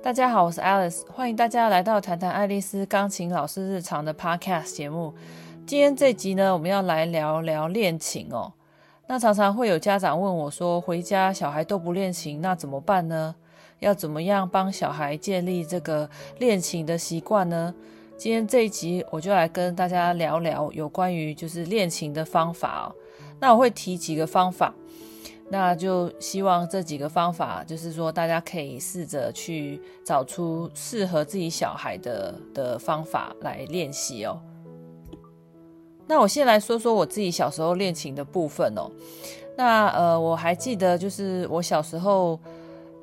大家好，我是 Alice，欢迎大家来到谈谈爱丽丝钢琴老师日常的 Podcast 节目。今天这一集呢，我们要来聊聊练琴哦。那常常会有家长问我说，回家小孩都不练琴，那怎么办呢？要怎么样帮小孩建立这个练琴的习惯呢？今天这一集我就来跟大家聊聊有关于就是练琴的方法哦。那我会提几个方法。那就希望这几个方法，就是说大家可以试着去找出适合自己小孩的的方法来练习哦。那我先来说说我自己小时候练琴的部分哦。那呃，我还记得就是我小时候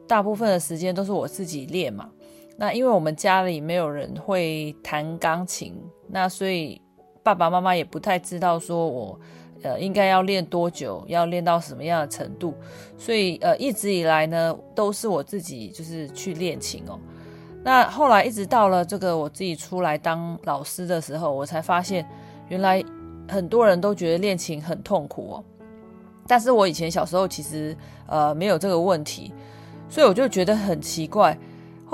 大部分的时间都是我自己练嘛。那因为我们家里没有人会弹钢琴，那所以爸爸妈妈也不太知道说我。呃，应该要练多久？要练到什么样的程度？所以呃，一直以来呢，都是我自己就是去练琴哦。那后来一直到了这个我自己出来当老师的时候，我才发现原来很多人都觉得练琴很痛苦哦。但是我以前小时候其实呃没有这个问题，所以我就觉得很奇怪。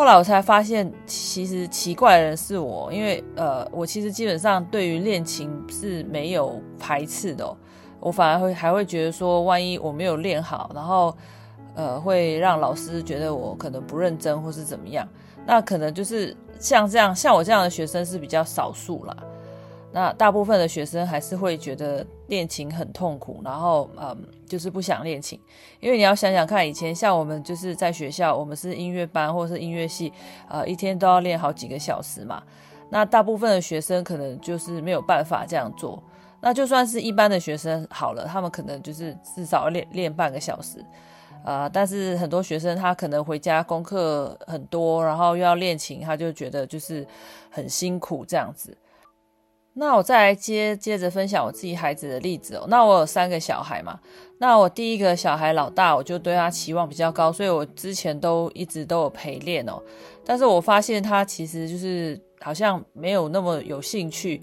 后来我才发现，其实奇怪的人是我，因为呃，我其实基本上对于练琴是没有排斥的，我反而会还会觉得说，万一我没有练好，然后呃，会让老师觉得我可能不认真或是怎么样，那可能就是像这样，像我这样的学生是比较少数啦。那大部分的学生还是会觉得练琴很痛苦，然后嗯，就是不想练琴。因为你要想想看，以前像我们就是在学校，我们是音乐班或是音乐系，呃，一天都要练好几个小时嘛。那大部分的学生可能就是没有办法这样做。那就算是一般的学生好了，他们可能就是至少练练半个小时，呃，但是很多学生他可能回家功课很多，然后又要练琴，他就觉得就是很辛苦这样子。那我再来接接着分享我自己孩子的例子哦。那我有三个小孩嘛，那我第一个小孩老大，我就对他期望比较高，所以我之前都一直都有陪练哦。但是我发现他其实就是好像没有那么有兴趣。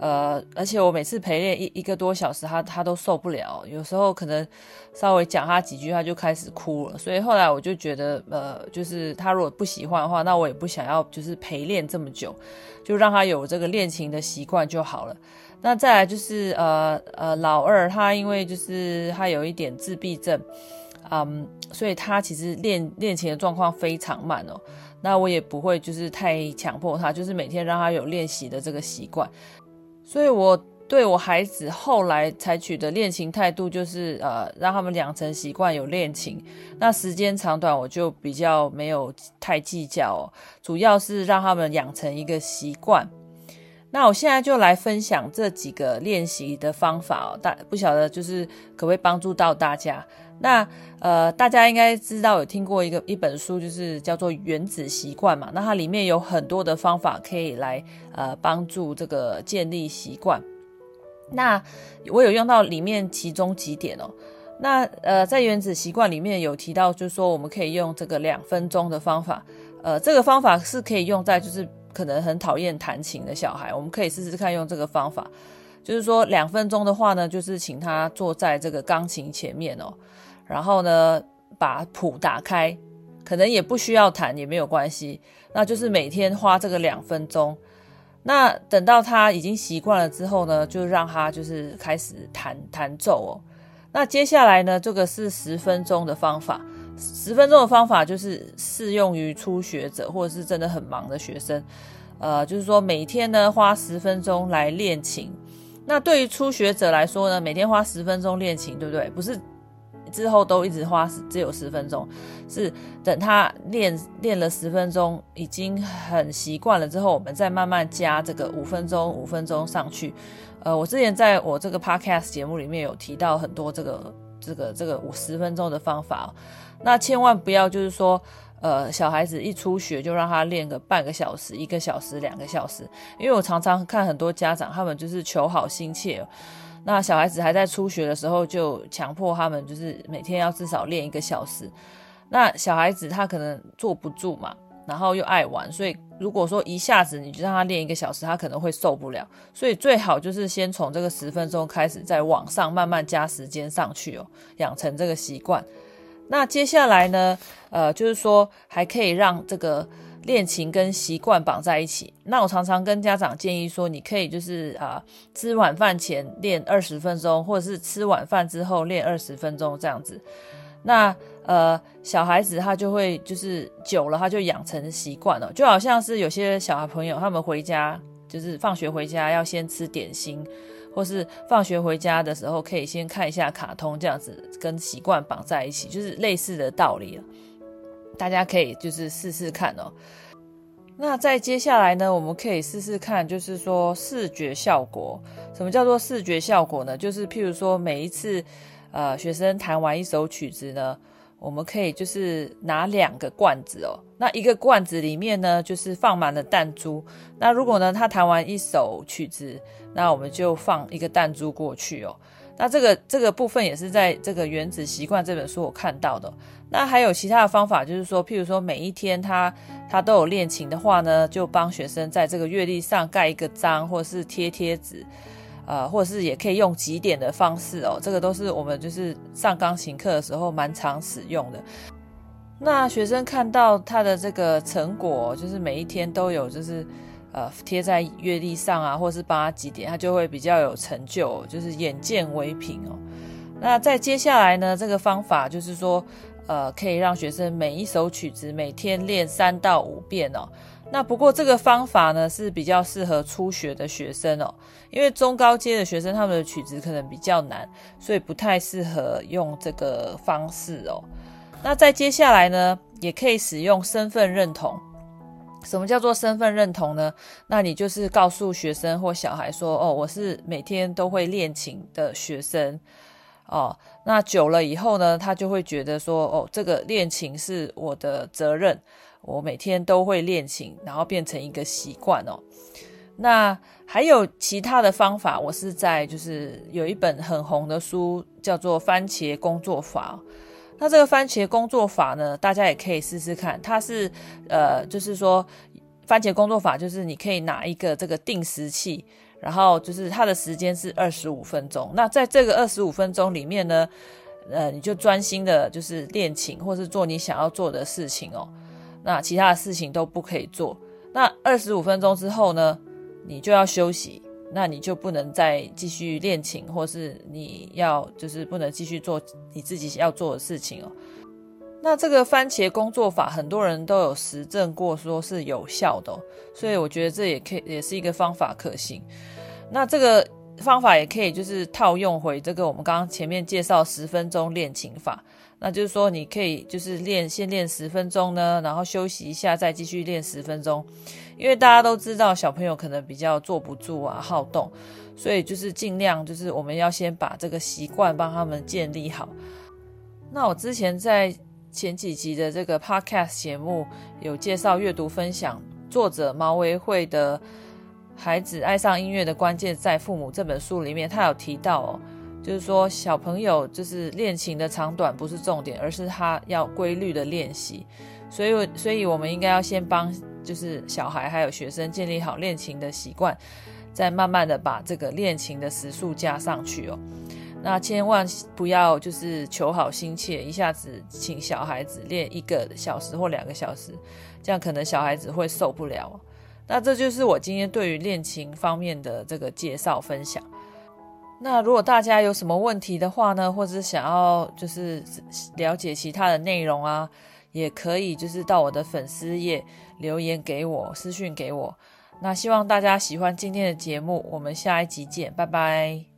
呃，而且我每次陪练一一个多小时，他他都受不了，有时候可能稍微讲他几句，他就开始哭了。所以后来我就觉得，呃，就是他如果不喜欢的话，那我也不想要，就是陪练这么久，就让他有这个练琴的习惯就好了。那再来就是，呃呃，老二他因为就是他有一点自闭症，嗯，所以他其实练练琴的状况非常慢哦。那我也不会就是太强迫他，就是每天让他有练习的这个习惯。所以，我对我孩子后来采取的练琴态度就是，呃，让他们养成习惯有练琴。那时间长短，我就比较没有太计较哦，主要是让他们养成一个习惯。那我现在就来分享这几个练习的方法哦，大不晓得就是可不可以帮助到大家。那呃，大家应该知道有听过一个一本书，就是叫做《原子习惯》嘛。那它里面有很多的方法可以来呃帮助这个建立习惯。那我有用到里面其中几点哦。那呃，在《原子习惯》里面有提到，就是说我们可以用这个两分钟的方法。呃，这个方法是可以用在就是可能很讨厌弹琴的小孩，我们可以试试看用这个方法。就是说两分钟的话呢，就是请他坐在这个钢琴前面哦。然后呢，把谱打开，可能也不需要弹，也没有关系。那就是每天花这个两分钟。那等到他已经习惯了之后呢，就让他就是开始弹弹奏哦。那接下来呢，这个是十分钟的方法。十分钟的方法就是适用于初学者或者是真的很忙的学生。呃，就是说每天呢花十分钟来练琴。那对于初学者来说呢，每天花十分钟练琴，对不对？不是。之后都一直花只有十分钟，是等他练练了十分钟，已经很习惯了之后，我们再慢慢加这个五分钟、五分钟上去。呃，我之前在我这个 podcast 节目里面有提到很多这个这个这个五十分钟的方法，那千万不要就是说，呃，小孩子一初学就让他练个半个小时、一个小时、两个小时，因为我常常看很多家长，他们就是求好心切。那小孩子还在初学的时候，就强迫他们，就是每天要至少练一个小时。那小孩子他可能坐不住嘛，然后又爱玩，所以如果说一下子你就让他练一个小时，他可能会受不了。所以最好就是先从这个十分钟开始，再往上慢慢加时间上去哦，养成这个习惯。那接下来呢，呃，就是说还可以让这个练琴跟习惯绑在一起。那我常常跟家长建议说，你可以就是啊、吃晚饭前练二十分钟，或者是吃晚饭之后练二十分钟这样子。那呃，小孩子他就会就是久了，他就养成习惯了，就好像是有些小孩朋友他们回家就是放学回家要先吃点心，或是放学回家的时候可以先看一下卡通，这样子跟习惯绑在一起，就是类似的道理了。大家可以就是试试看哦。那在接下来呢，我们可以试试看，就是说视觉效果。什么叫做视觉效果呢？就是譬如说每一次。呃，学生弹完一首曲子呢，我们可以就是拿两个罐子哦，那一个罐子里面呢，就是放满了弹珠。那如果呢，他弹完一首曲子，那我们就放一个弹珠过去哦。那这个这个部分也是在这个《原子习惯》这本书我看到的。那还有其他的方法，就是说，譬如说每一天他他都有练琴的话呢，就帮学生在这个月历上盖一个章，或者是贴贴纸。呃，或者是也可以用几点的方式哦，这个都是我们就是上钢琴课的时候蛮常使用的。那学生看到他的这个成果，就是每一天都有，就是呃贴在月历上啊，或者是帮他几点，他就会比较有成就，就是眼见为凭哦。那在接下来呢，这个方法就是说，呃，可以让学生每一首曲子每天练三到五遍哦。那不过这个方法呢，是比较适合初学的学生哦，因为中高阶的学生他们的曲子可能比较难，所以不太适合用这个方式哦。那再接下来呢，也可以使用身份认同。什么叫做身份认同呢？那你就是告诉学生或小孩说，哦，我是每天都会练琴的学生哦。那久了以后呢，他就会觉得说，哦，这个练琴是我的责任。我每天都会练琴，然后变成一个习惯哦。那还有其他的方法，我是在就是有一本很红的书叫做《番茄工作法》。那这个番茄工作法呢，大家也可以试试看。它是呃，就是说番茄工作法，就是你可以拿一个这个定时器，然后就是它的时间是二十五分钟。那在这个二十五分钟里面呢，呃，你就专心的就是练琴，或是做你想要做的事情哦。那其他的事情都不可以做。那二十五分钟之后呢，你就要休息，那你就不能再继续练琴，或是你要就是不能继续做你自己要做的事情哦。那这个番茄工作法，很多人都有实证过，说是有效的，所以我觉得这也可以也是一个方法可行。那这个方法也可以就是套用回这个我们刚刚前面介绍十分钟练琴法。那就是说，你可以就是练，先练十分钟呢，然后休息一下，再继续练十分钟。因为大家都知道，小朋友可能比较坐不住啊，好动，所以就是尽量就是我们要先把这个习惯帮他们建立好。那我之前在前几集的这个 podcast 节目有介绍阅读分享，作者毛维慧的《孩子爱上音乐的关键在父母》这本书里面，他有提到哦。就是说，小朋友就是练琴的长短不是重点，而是他要规律的练习。所以，所以我们应该要先帮就是小孩还有学生建立好练琴的习惯，再慢慢的把这个练琴的时数加上去哦。那千万不要就是求好心切，一下子请小孩子练一个小时或两个小时，这样可能小孩子会受不了。那这就是我今天对于练琴方面的这个介绍分享。那如果大家有什么问题的话呢，或者是想要就是了解其他的内容啊，也可以就是到我的粉丝页留言给我，私讯给我。那希望大家喜欢今天的节目，我们下一集见，拜拜。